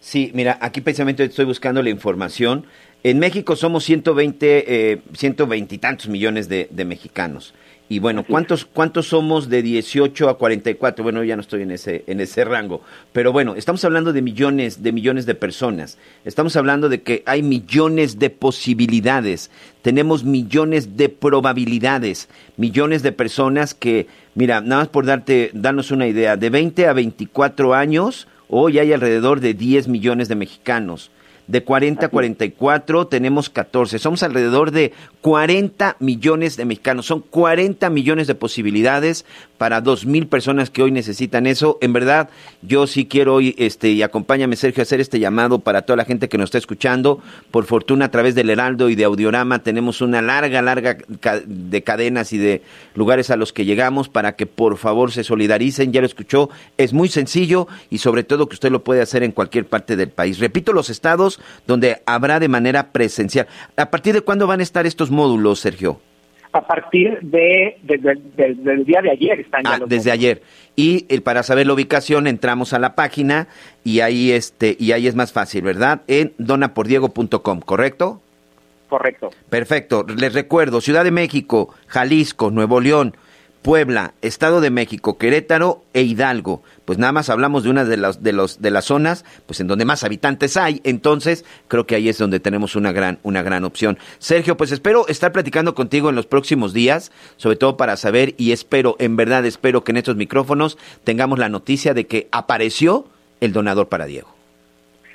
Sí, mira, aquí precisamente estoy buscando la información. En México somos 120, eh, 120 y tantos millones de, mexicanos. Y bueno, ¿cuántos, ¿cuántos somos de 18 a 44? Bueno, ya no estoy en ese, en ese rango. Pero bueno, estamos hablando de millones, de millones de personas. Estamos hablando de que hay millones de posibilidades. Tenemos millones de probabilidades. Millones de personas que, mira, nada más por darte, darnos una idea, de 20 a 24 años, hoy hay alrededor de 10 millones de mexicanos. De 40 a 44 tenemos 14. Somos alrededor de 40 millones de mexicanos. Son 40 millones de posibilidades para dos mil personas que hoy necesitan eso. En verdad, yo sí quiero hoy, este, y acompáñame Sergio, a hacer este llamado para toda la gente que nos está escuchando. Por fortuna, a través del Heraldo y de Audiorama, tenemos una larga, larga de cadenas y de lugares a los que llegamos para que por favor se solidaricen. Ya lo escuchó, es muy sencillo y sobre todo que usted lo puede hacer en cualquier parte del país. Repito, los estados donde habrá de manera presencial. ¿A partir de cuándo van a estar estos módulos, Sergio? a partir de, del día de ayer están ah, desde ayer. Y el, para saber la ubicación entramos a la página y ahí este y ahí es más fácil verdad en donapordiego.com correcto correcto. Perfecto. Les recuerdo Ciudad de México Jalisco Nuevo León Puebla, Estado de México, Querétaro e Hidalgo. Pues nada más hablamos de una de las de los de las zonas, pues en donde más habitantes hay. Entonces creo que ahí es donde tenemos una gran una gran opción. Sergio, pues espero estar platicando contigo en los próximos días, sobre todo para saber y espero, en verdad espero que en estos micrófonos tengamos la noticia de que apareció el donador para Diego.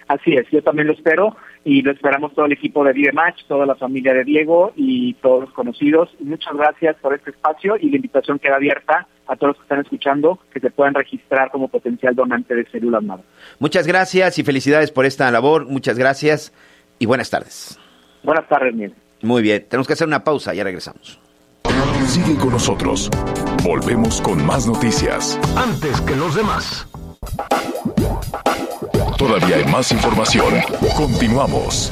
Así es, yo también lo espero y lo esperamos todo el equipo de Vive Match, toda la familia de Diego y todos los conocidos. muchas gracias por este espacio y la invitación queda abierta a todos los que están escuchando que se puedan registrar como potencial donante de células madre. Muchas gracias y felicidades por esta labor. Muchas gracias y buenas tardes. Buenas tardes, Miguel. Muy bien, tenemos que hacer una pausa, ya regresamos. Sigue con nosotros. Volvemos con más noticias. Antes que los demás. Todavía hay más información. Continuamos.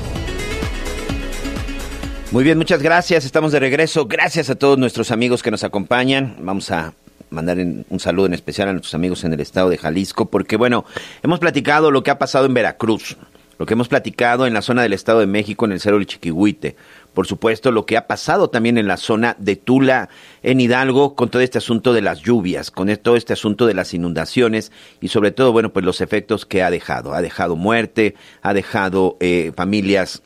Muy bien, muchas gracias. Estamos de regreso. Gracias a todos nuestros amigos que nos acompañan. Vamos a mandar un saludo en especial a nuestros amigos en el estado de Jalisco, porque bueno, hemos platicado lo que ha pasado en Veracruz, lo que hemos platicado en la zona del Estado de México, en el Cerro del Chiquihuite, por supuesto, lo que ha pasado también en la zona de Tula, en Hidalgo, con todo este asunto de las lluvias, con todo este asunto de las inundaciones y sobre todo, bueno, pues los efectos que ha dejado. Ha dejado muerte, ha dejado eh, familias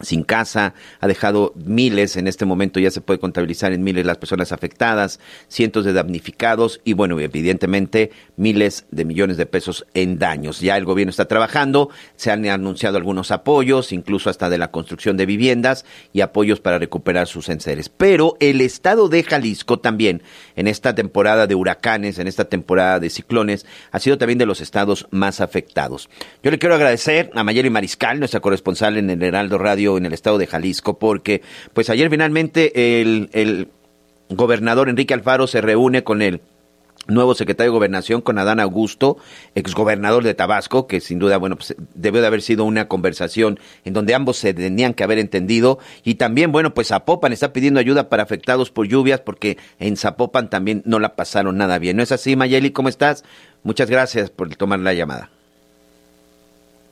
sin casa, ha dejado miles, en este momento ya se puede contabilizar en miles las personas afectadas, cientos de damnificados y bueno, evidentemente miles de millones de pesos en daños. Ya el gobierno está trabajando, se han anunciado algunos apoyos, incluso hasta de la construcción de viviendas y apoyos para recuperar sus enseres. Pero el estado de Jalisco también, en esta temporada de huracanes, en esta temporada de ciclones, ha sido también de los estados más afectados. Yo le quiero agradecer a Mayeli Mariscal, nuestra corresponsal en el Heraldo Radio, en el estado de Jalisco, porque pues ayer finalmente el, el gobernador Enrique Alfaro se reúne con el nuevo secretario de Gobernación con Adán Augusto, exgobernador de Tabasco, que sin duda, bueno, pues debió de haber sido una conversación en donde ambos se tenían que haber entendido. Y también, bueno, pues Zapopan está pidiendo ayuda para afectados por lluvias, porque en Zapopan también no la pasaron nada bien. ¿No es así, Mayeli? ¿Cómo estás? Muchas gracias por tomar la llamada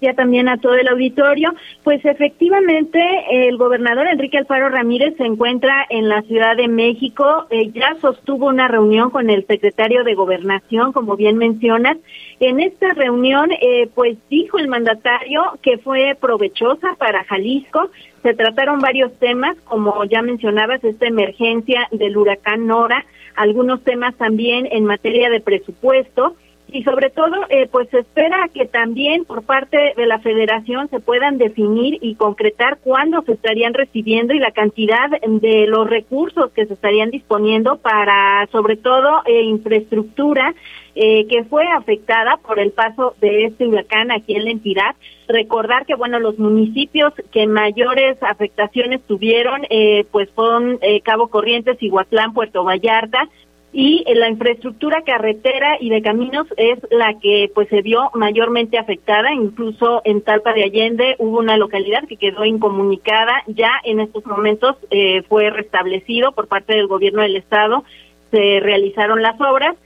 ya también a todo el auditorio. Pues efectivamente, el gobernador Enrique Alfaro Ramírez se encuentra en la Ciudad de México. Eh, ya sostuvo una reunión con el secretario de Gobernación, como bien mencionas. En esta reunión, eh, pues dijo el mandatario que fue provechosa para Jalisco. Se trataron varios temas, como ya mencionabas, esta emergencia del huracán Nora, algunos temas también en materia de presupuesto y sobre todo eh, pues se espera que también por parte de la federación se puedan definir y concretar cuándo se estarían recibiendo y la cantidad de los recursos que se estarían disponiendo para sobre todo eh, infraestructura eh, que fue afectada por el paso de este huracán aquí en la entidad. Recordar que, bueno, los municipios que mayores afectaciones tuvieron, pues fueron Cabo Corrientes, Iguatlán, Puerto Vallarta, y la infraestructura carretera y de caminos es la que pues se vio mayormente afectada, incluso en Talpa de Allende hubo una localidad que quedó incomunicada, ya en estos momentos eh, fue restablecido por parte del gobierno del estado, se realizaron las obras.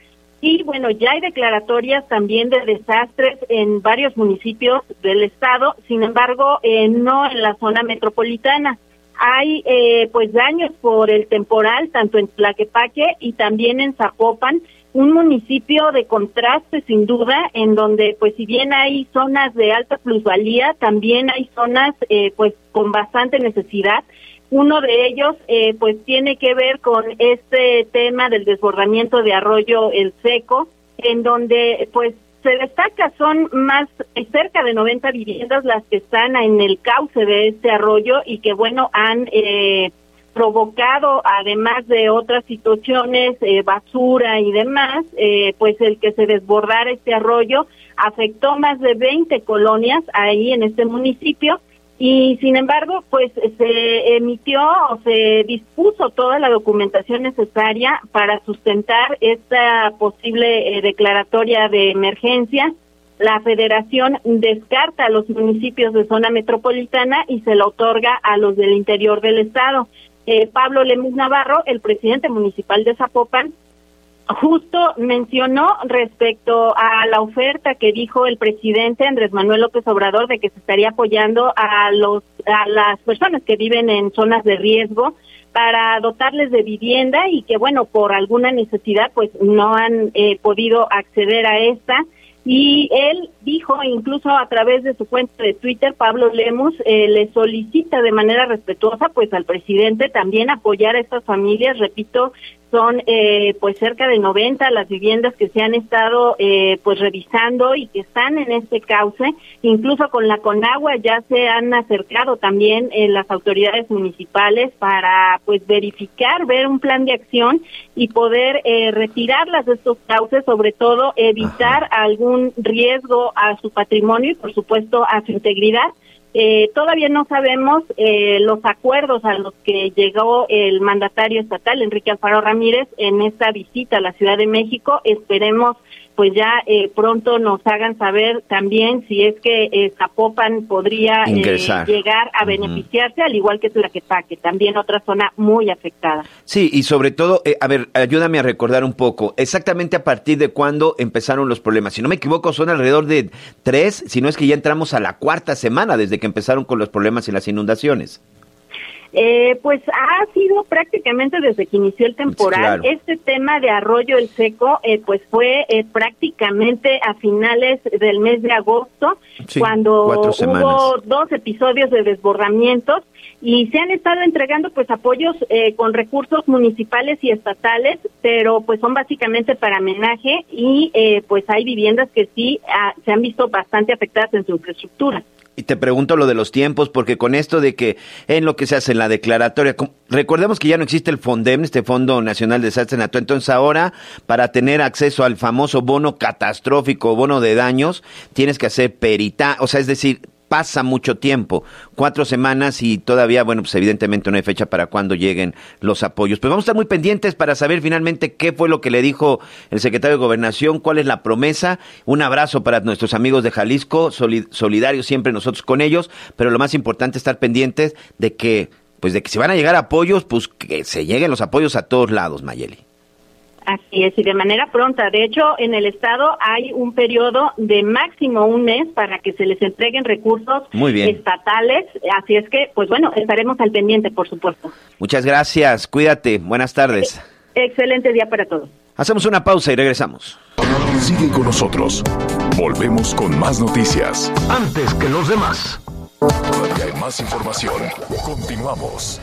Y bueno, ya hay declaratorias también de desastres en varios municipios del estado, sin embargo, eh, no en la zona metropolitana hay eh, pues daños por el temporal tanto en Tlaquepaque y también en Zapopan, un municipio de contraste sin duda, en donde pues si bien hay zonas de alta plusvalía, también hay zonas eh, pues con bastante necesidad. Uno de ellos eh, pues tiene que ver con este tema del desbordamiento de arroyo El Seco, en donde pues se destaca, son más cerca de 90 viviendas las que están en el cauce de este arroyo y que, bueno, han eh, provocado, además de otras situaciones, eh, basura y demás, eh, pues el que se desbordara este arroyo afectó más de 20 colonias ahí en este municipio y sin embargo, pues se emitió o se dispuso toda la documentación necesaria para sustentar esta posible eh, declaratoria de emergencia. La federación descarta a los municipios de zona metropolitana y se la otorga a los del interior del estado. Eh, Pablo Lemus Navarro, el presidente municipal de Zapopan, justo mencionó respecto a la oferta que dijo el presidente Andrés Manuel López Obrador de que se estaría apoyando a los a las personas que viven en zonas de riesgo para dotarles de vivienda y que bueno por alguna necesidad pues no han eh, podido acceder a esta. Y él dijo, incluso a través de su cuenta de Twitter, Pablo Lemus eh, le solicita de manera respetuosa, pues al presidente también apoyar a estas familias, repito, son eh, pues cerca de 90 las viviendas que se han estado eh, pues revisando y que están en este cauce. Incluso con la Conagua ya se han acercado también eh, las autoridades municipales para pues verificar, ver un plan de acción y poder eh, retirarlas de estos cauces, sobre todo evitar algún riesgo a su patrimonio y por supuesto a su integridad. Eh, todavía no sabemos eh, los acuerdos a los que llegó el mandatario estatal, Enrique Alfaro Ramírez, en esta visita a la Ciudad de México. Esperemos pues ya eh, pronto nos hagan saber también si es que eh, Zapopan podría eh, llegar a beneficiarse, al igual que Tlaquepaque, también otra zona muy afectada. Sí, y sobre todo, eh, a ver, ayúdame a recordar un poco, exactamente a partir de cuándo empezaron los problemas. Si no me equivoco, son alrededor de tres, si no es que ya entramos a la cuarta semana desde que empezaron con los problemas y las inundaciones. Eh, pues ha sido prácticamente desde que inició el temporal. Claro. Este tema de Arroyo el Seco, eh, pues fue eh, prácticamente a finales del mes de agosto, Sí, cuando hubo dos episodios de desbordamientos y se han estado entregando pues apoyos eh, con recursos municipales y estatales, pero pues son básicamente para homenaje y eh, pues hay viviendas que sí ah, se han visto bastante afectadas en su infraestructura. Y te pregunto lo de los tiempos, porque con esto de que en lo que se hace en la declaratoria, recordemos que ya no existe el FONDEM, este Fondo Nacional de Desastres entonces ahora para tener acceso al famoso bono catastrófico, bono de daños, tienes que hacer perita, o sea, es decir, pasa mucho tiempo, cuatro semanas y todavía, bueno, pues evidentemente no hay fecha para cuando lleguen los apoyos. Pues vamos a estar muy pendientes para saber finalmente qué fue lo que le dijo el secretario de Gobernación, cuál es la promesa. Un abrazo para nuestros amigos de Jalisco, soli- solidarios siempre nosotros con ellos, pero lo más importante es estar pendientes de que, pues de que si van a llegar apoyos, pues que se lleguen los apoyos a todos lados, Mayeli. Así es, y de manera pronta. De hecho, en el Estado hay un periodo de máximo un mes para que se les entreguen recursos Muy bien. estatales. Así es que, pues bueno, estaremos al pendiente, por supuesto. Muchas gracias, cuídate, buenas tardes. Excelente día para todos. Hacemos una pausa y regresamos. Sigue con nosotros. Volvemos con más noticias. Antes que los demás. Todavía hay más información. Continuamos.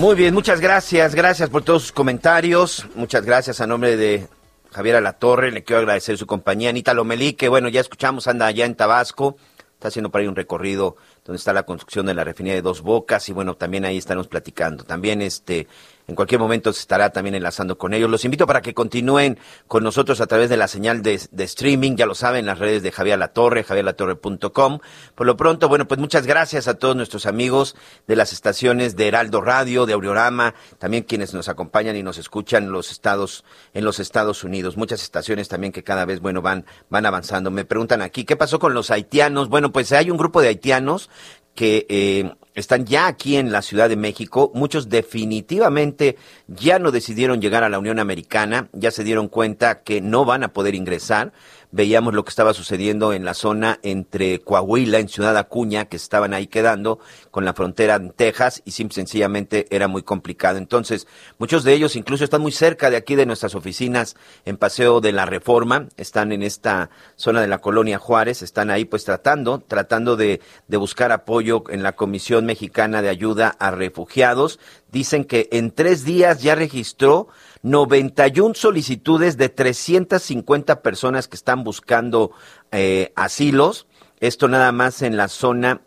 Muy bien, muchas gracias, gracias por todos sus comentarios, muchas gracias a nombre de Javier Alatorre, le quiero agradecer su compañía, Anita Lomelí, que bueno, ya escuchamos, anda allá en Tabasco, está haciendo por ahí un recorrido donde está la construcción de la refinería de Dos Bocas y bueno, también ahí estaremos platicando. También este en cualquier momento se estará también enlazando con ellos. Los invito para que continúen con nosotros a través de la señal de, streaming, ya lo saben, las redes de Javier Latorre, javierlatorre.com. Por lo pronto, bueno, pues muchas gracias a todos nuestros amigos de las estaciones de Heraldo Radio, de Auriorama, también quienes nos acompañan y nos escuchan en los estados, en los Estados Unidos. Muchas estaciones también que cada vez, bueno, van, van avanzando. Me preguntan aquí, ¿qué pasó con los haitianos? Bueno, pues hay un grupo de haitianos que eh, están ya aquí en la Ciudad de México. Muchos definitivamente ya no decidieron llegar a la Unión Americana, ya se dieron cuenta que no van a poder ingresar. Veíamos lo que estaba sucediendo en la zona entre Coahuila, en Ciudad Acuña, que estaban ahí quedando con la frontera en Texas y simple, sencillamente era muy complicado. Entonces, muchos de ellos incluso están muy cerca de aquí de nuestras oficinas en Paseo de la Reforma, están en esta zona de la colonia Juárez, están ahí pues tratando, tratando de, de buscar apoyo en la Comisión Mexicana de Ayuda a Refugiados. Dicen que en tres días ya registró 91 solicitudes de 350 personas que están buscando eh, asilos. Esto nada más en la zona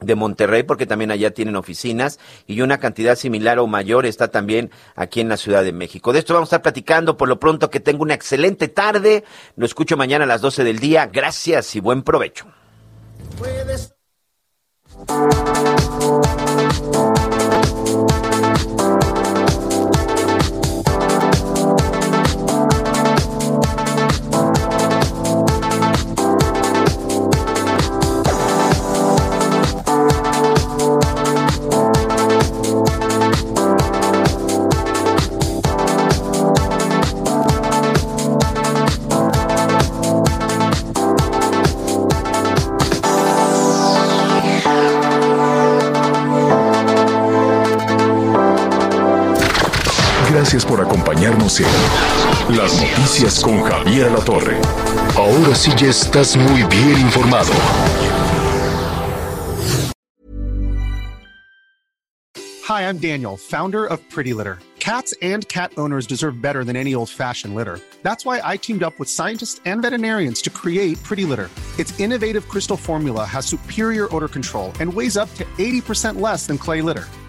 de Monterrey, porque también allá tienen oficinas, y una cantidad similar o mayor está también aquí en la Ciudad de México. De esto vamos a estar platicando por lo pronto. Que tenga una excelente tarde. Lo escucho mañana a las 12 del día. Gracias y buen provecho. Gracias por acompañarnos en Las Noticias con Javier La Torre. Ahora sí ya estás muy bien informado. Hi, I'm Daniel, founder of Pretty Litter. Cats and cat owners deserve better than any old fashioned litter. That's why I teamed up with scientists and veterinarians to create Pretty Litter. Its innovative crystal formula has superior odor control and weighs up to 80% less than clay litter.